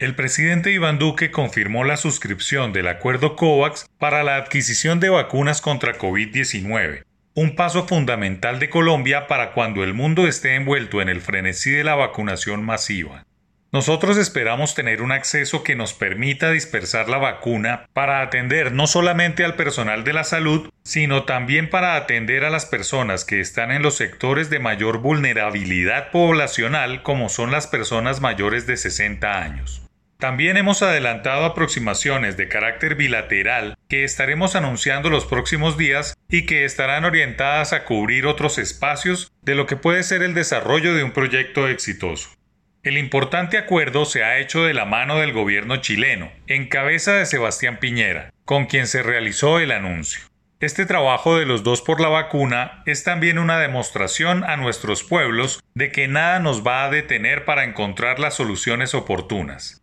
El presidente Iván Duque confirmó la suscripción del acuerdo COVAX para la adquisición de vacunas contra COVID-19, un paso fundamental de Colombia para cuando el mundo esté envuelto en el frenesí de la vacunación masiva. Nosotros esperamos tener un acceso que nos permita dispersar la vacuna para atender no solamente al personal de la salud, sino también para atender a las personas que están en los sectores de mayor vulnerabilidad poblacional como son las personas mayores de 60 años. También hemos adelantado aproximaciones de carácter bilateral que estaremos anunciando los próximos días y que estarán orientadas a cubrir otros espacios de lo que puede ser el desarrollo de un proyecto exitoso. El importante acuerdo se ha hecho de la mano del gobierno chileno, en cabeza de Sebastián Piñera, con quien se realizó el anuncio. Este trabajo de los dos por la vacuna es también una demostración a nuestros pueblos de que nada nos va a detener para encontrar las soluciones oportunas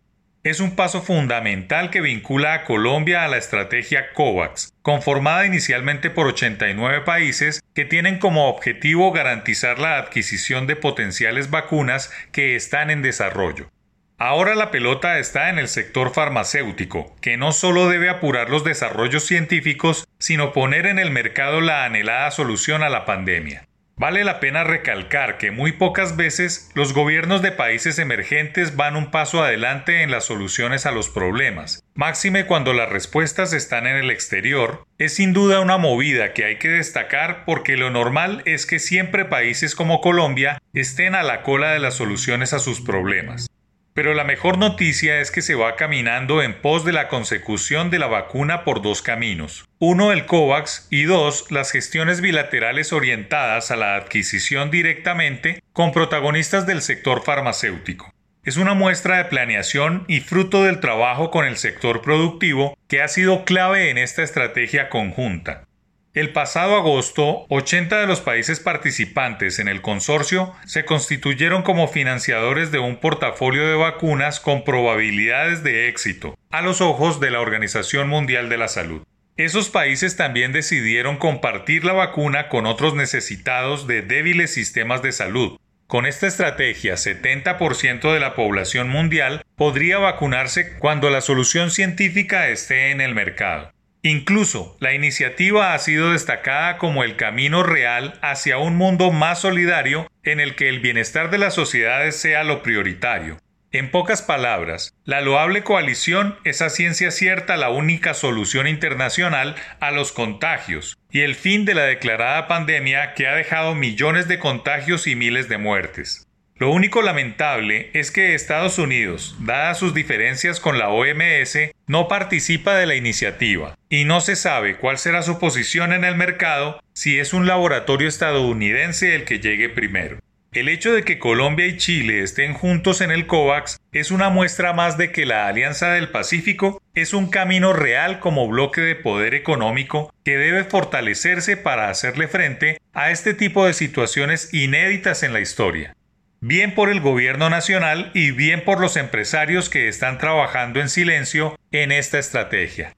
es un paso fundamental que vincula a Colombia a la estrategia COVAX, conformada inicialmente por 89 países que tienen como objetivo garantizar la adquisición de potenciales vacunas que están en desarrollo. Ahora la pelota está en el sector farmacéutico, que no solo debe apurar los desarrollos científicos, sino poner en el mercado la anhelada solución a la pandemia. Vale la pena recalcar que muy pocas veces los gobiernos de países emergentes van un paso adelante en las soluciones a los problemas. Máxime cuando las respuestas están en el exterior, es sin duda una movida que hay que destacar porque lo normal es que siempre países como Colombia estén a la cola de las soluciones a sus problemas. Pero la mejor noticia es que se va caminando en pos de la consecución de la vacuna por dos caminos. Uno, el COVAX y dos, las gestiones bilaterales orientadas a la adquisición directamente con protagonistas del sector farmacéutico. Es una muestra de planeación y fruto del trabajo con el sector productivo que ha sido clave en esta estrategia conjunta. El pasado agosto, 80 de los países participantes en el consorcio se constituyeron como financiadores de un portafolio de vacunas con probabilidades de éxito, a los ojos de la Organización Mundial de la Salud. Esos países también decidieron compartir la vacuna con otros necesitados de débiles sistemas de salud. Con esta estrategia, 70% de la población mundial podría vacunarse cuando la solución científica esté en el mercado. Incluso, la iniciativa ha sido destacada como el camino real hacia un mundo más solidario en el que el bienestar de las sociedades sea lo prioritario. En pocas palabras, la loable coalición es a ciencia cierta la única solución internacional a los contagios y el fin de la declarada pandemia que ha dejado millones de contagios y miles de muertes. Lo único lamentable es que Estados Unidos, dadas sus diferencias con la OMS, no participa de la iniciativa y no se sabe cuál será su posición en el mercado si es un laboratorio estadounidense el que llegue primero. El hecho de que Colombia y Chile estén juntos en el COVAX es una muestra más de que la Alianza del Pacífico es un camino real como bloque de poder económico que debe fortalecerse para hacerle frente a este tipo de situaciones inéditas en la historia bien por el gobierno nacional y bien por los empresarios que están trabajando en silencio en esta estrategia.